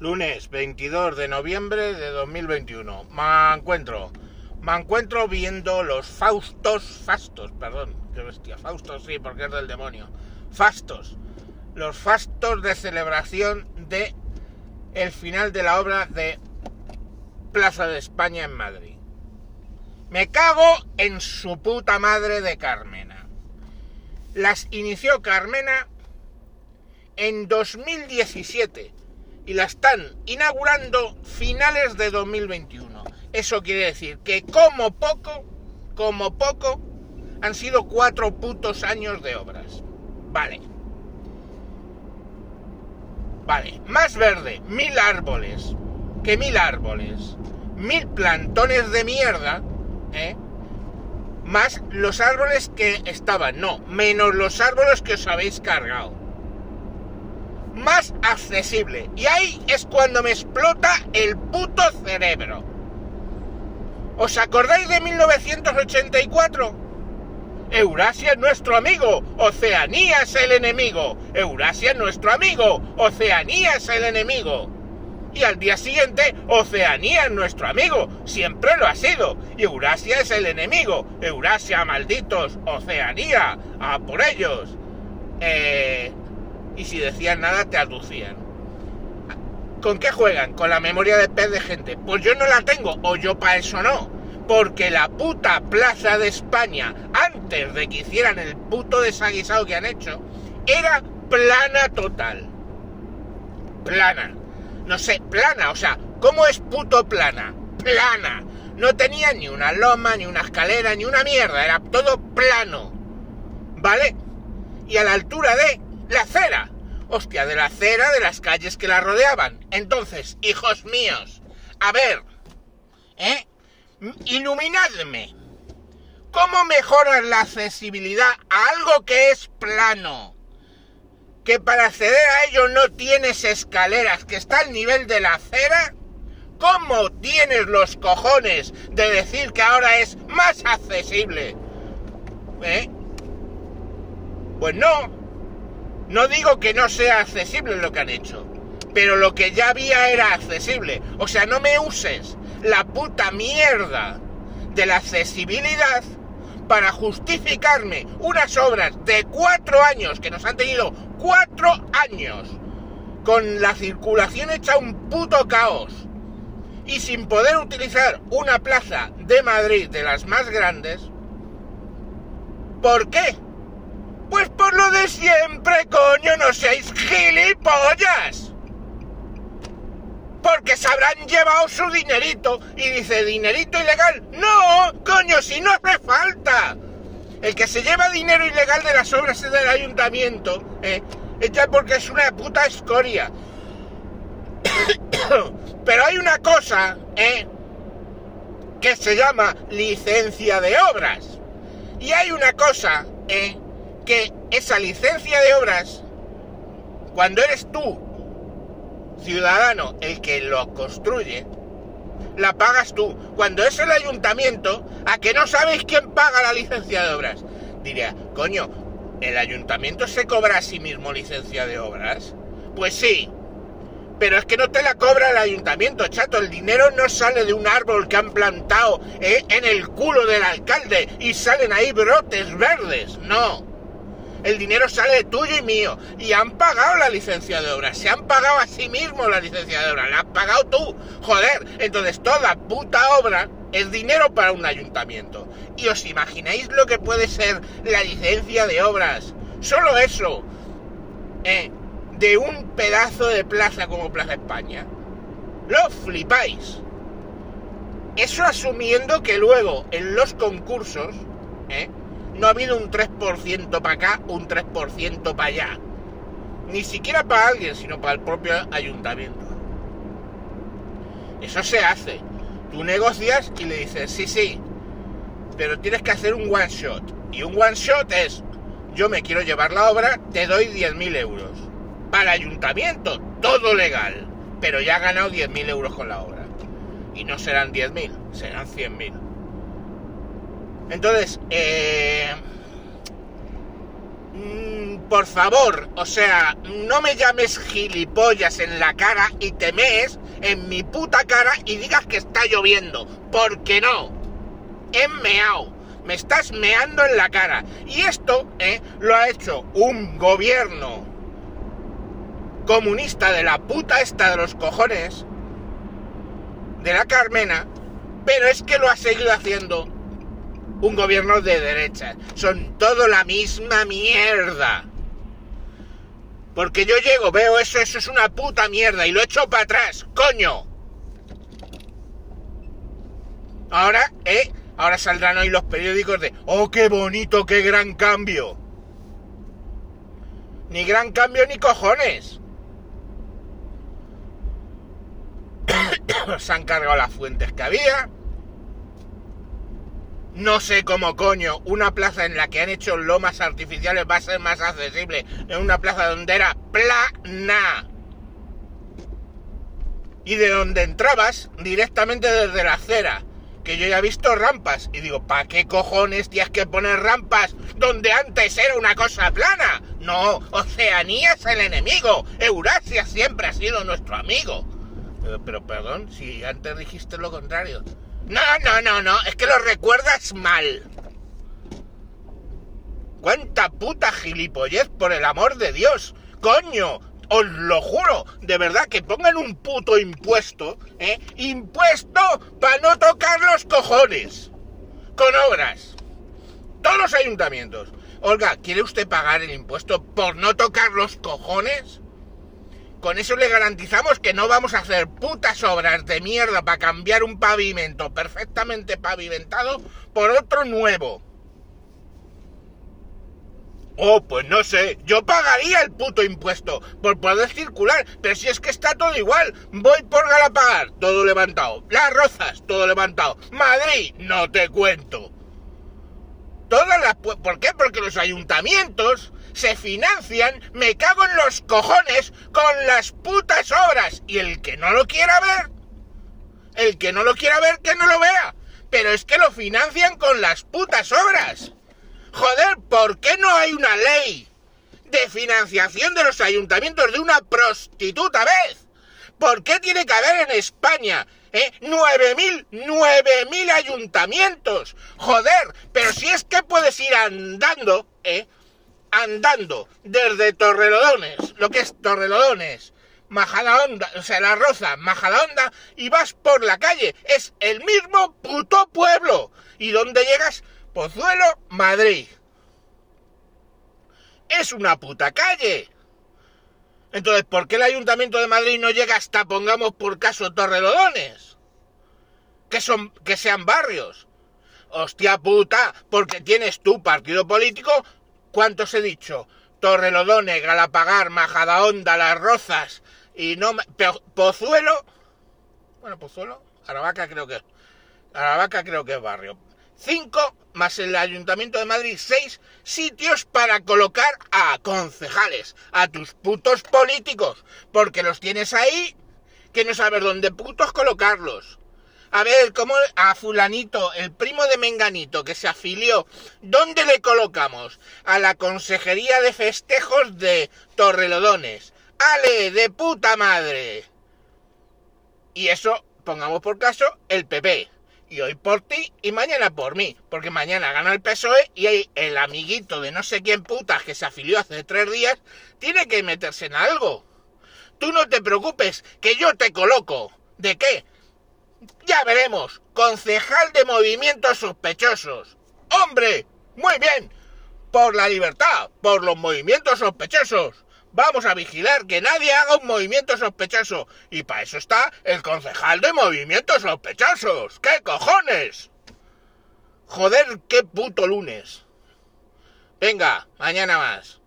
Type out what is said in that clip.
Lunes 22 de noviembre de 2021. Me encuentro. Me encuentro viendo los Faustos. Fastos, perdón. Qué bestia. Faustos sí, porque es del demonio. Fastos. Los fastos de celebración de el final de la obra de Plaza de España en Madrid. Me cago en su puta madre de Carmena. Las inició Carmena en 2017 y la están inaugurando finales de 2021. Eso quiere decir que como poco, como poco, han sido cuatro putos años de obras. Vale. Vale, más verde, mil árboles. Que mil árboles. Mil plantones de mierda, ¿eh? Más los árboles que estaban, no, menos los árboles que os habéis cargado más accesible. Y ahí es cuando me explota el puto cerebro. ¿Os acordáis de 1984? Eurasia es nuestro amigo, Oceanía es el enemigo. Eurasia es nuestro amigo, Oceanía es el enemigo. Y al día siguiente, Oceanía es nuestro amigo, siempre lo ha sido. Y Eurasia es el enemigo. Eurasia, malditos, Oceanía, a por ellos. Eh, y si decían nada te aducían. ¿Con qué juegan? Con la memoria de pez de gente. Pues yo no la tengo, o yo para eso no. Porque la puta Plaza de España, antes de que hicieran el puto desaguisado que han hecho, era plana total. Plana. No sé, plana, o sea, ¿cómo es puto plana? Plana. No tenía ni una loma, ni una escalera, ni una mierda, era todo plano. ¿Vale? Y a la altura de la acera. Hostia, de la acera de las calles que la rodeaban. Entonces, hijos míos, a ver, ¿eh? Iluminadme. ¿Cómo mejoras la accesibilidad a algo que es plano? Que para acceder a ello no tienes escaleras, que está al nivel de la acera. ¿Cómo tienes los cojones de decir que ahora es más accesible? ¿Eh? Pues no, no digo que no sea accesible lo que han hecho, pero lo que ya había era accesible. O sea, no me uses la puta mierda de la accesibilidad para justificarme unas obras de cuatro años, que nos han tenido cuatro años, con la circulación hecha un puto caos, y sin poder utilizar una plaza de Madrid de las más grandes. ¿Por qué? Pues por lo de siempre, coño, no seáis gilipollas. Porque se habrán llevado su dinerito. Y dice, ¿dinerito ilegal? No, coño, si no hace falta. El que se lleva dinero ilegal de las obras del ayuntamiento, ¿eh? es ya porque es una puta escoria. Pero hay una cosa, ¿eh? Que se llama licencia de obras. Y hay una cosa, ¿eh? Que esa licencia de obras, cuando eres tú, ciudadano, el que lo construye, la pagas tú. Cuando es el ayuntamiento, a que no sabéis quién paga la licencia de obras. Diría, coño, ¿el ayuntamiento se cobra a sí mismo licencia de obras? Pues sí, pero es que no te la cobra el ayuntamiento, chato. El dinero no sale de un árbol que han plantado eh, en el culo del alcalde y salen ahí brotes verdes. No el dinero sale tuyo y mío. Y han pagado la licencia de obra. Se han pagado a sí mismos la licencia de obra. La has pagado tú. Joder. Entonces toda puta obra es dinero para un ayuntamiento. ¿Y os imagináis lo que puede ser la licencia de obras? Solo eso. Eh, de un pedazo de plaza como Plaza España. Lo flipáis. Eso asumiendo que luego en los concursos, ¿eh? No ha habido un 3% para acá, un 3% para allá. Ni siquiera para alguien, sino para el propio ayuntamiento. Eso se hace. Tú negocias y le dices, sí, sí, pero tienes que hacer un one shot. Y un one shot es, yo me quiero llevar la obra, te doy 10.000 euros. Para el ayuntamiento, todo legal. Pero ya ha ganado 10.000 euros con la obra. Y no serán 10.000, serán 100.000. Entonces, eh, mm, por favor, o sea, no me llames gilipollas en la cara y te mees en mi puta cara y digas que está lloviendo, porque no. He meao. Me estás meando en la cara. Y esto eh, lo ha hecho un gobierno comunista de la puta esta de los cojones, de la Carmena, pero es que lo ha seguido haciendo un gobierno de derecha. Son todo la misma mierda. Porque yo llego, veo eso, eso es una puta mierda y lo echo para atrás, coño. Ahora, eh, ahora saldrán hoy los periódicos de, oh, qué bonito, qué gran cambio. Ni gran cambio ni cojones. Se han cargado las fuentes que había no sé cómo coño una plaza en la que han hecho lomas artificiales va a ser más accesible en una plaza donde era plana. Y de donde entrabas directamente desde la acera. Que yo ya he visto rampas. Y digo, ¿para qué cojones tienes que poner rampas donde antes era una cosa plana? No, Oceanía es el enemigo. Eurasia siempre ha sido nuestro amigo. Pero, pero perdón, si antes dijiste lo contrario. No, no, no, no, es que lo recuerdas mal. ¿Cuánta puta gilipollez, por el amor de Dios? Coño, os lo juro, de verdad que pongan un puto impuesto, ¿eh? Impuesto para no tocar los cojones. Con obras. Todos los ayuntamientos. Olga, ¿quiere usted pagar el impuesto por no tocar los cojones? Con eso le garantizamos que no vamos a hacer putas obras de mierda para cambiar un pavimento perfectamente pavimentado por otro nuevo. Oh, pues no sé, yo pagaría el puto impuesto por poder circular, pero si es que está todo igual, voy por Galapagar, todo levantado, Las Rozas, todo levantado, Madrid, no te cuento. Todas las... ¿Por qué? Porque los ayuntamientos se financian, me cago en los cojones, con las putas obras. Y el que no lo quiera ver, el que no lo quiera ver, que no lo vea. Pero es que lo financian con las putas obras. Joder, ¿por qué no hay una ley de financiación de los ayuntamientos de una prostituta vez? ¿Por qué tiene que haber en España ¿Eh? ¡9.000! ¡9.000 ayuntamientos! ¡Joder! Pero si es que puedes ir andando, ¿eh? Andando desde Torrelodones, lo que es Torrelodones, Majadahonda, o sea, La Roza, Majadahonda, y vas por la calle. Es el mismo puto pueblo. ¿Y dónde llegas? Pozuelo, Madrid. Es una puta calle. Entonces, ¿por qué el Ayuntamiento de Madrid no llega hasta, pongamos por caso, Torrelodones? Que, son, que sean barrios. Hostia puta, porque tienes tu partido político ¿Cuántos he dicho? Torrelodone, Galapagar, Majadahonda, Las Rozas y no Pozuelo. Bueno, Pozuelo, Aravaca creo que Aravaca creo que es barrio. Cinco más el Ayuntamiento de Madrid, seis sitios para colocar a concejales, a tus putos políticos, porque los tienes ahí que no sabes dónde putos colocarlos. A ver, ¿cómo a fulanito, el primo de Menganito que se afilió, ¿dónde le colocamos? A la Consejería de Festejos de Torrelodones. ¡Ale, de puta madre! Y eso, pongamos por caso, el PP. Y hoy por ti y mañana por mí. Porque mañana gana el PSOE y hay el amiguito de no sé quién putas que se afilió hace tres días tiene que meterse en algo. Tú no te preocupes, que yo te coloco. ¿De qué? Ya veremos. Concejal de movimientos sospechosos. ¡Hombre! Muy bien. Por la libertad, por los movimientos sospechosos. Vamos a vigilar que nadie haga un movimiento sospechoso. Y para eso está el concejal de movimientos sospechosos. ¿Qué cojones? Joder, qué puto lunes. Venga, mañana más.